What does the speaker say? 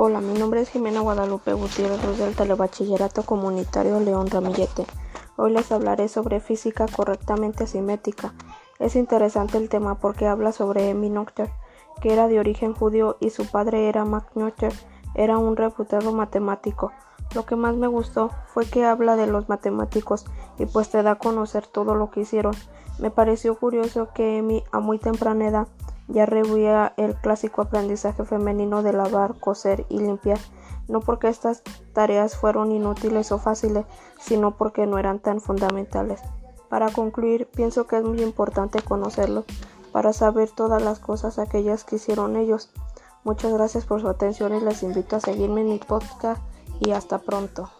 Hola, mi nombre es Jimena Guadalupe Gutiérrez del Telebachillerato Comunitario León Ramillete. Hoy les hablaré sobre física correctamente asimétrica. Es interesante el tema porque habla sobre Emmy Noether, que era de origen judío y su padre era Max Noether, era un reputado matemático. Lo que más me gustó fue que habla de los matemáticos y pues te da a conocer todo lo que hicieron. Me pareció curioso que Emmy a muy temprana edad ya rehuía el clásico aprendizaje femenino de lavar, coser y limpiar, no porque estas tareas fueron inútiles o fáciles, sino porque no eran tan fundamentales. Para concluir, pienso que es muy importante conocerlo para saber todas las cosas aquellas que hicieron ellos. Muchas gracias por su atención y les invito a seguirme en mi podcast y hasta pronto.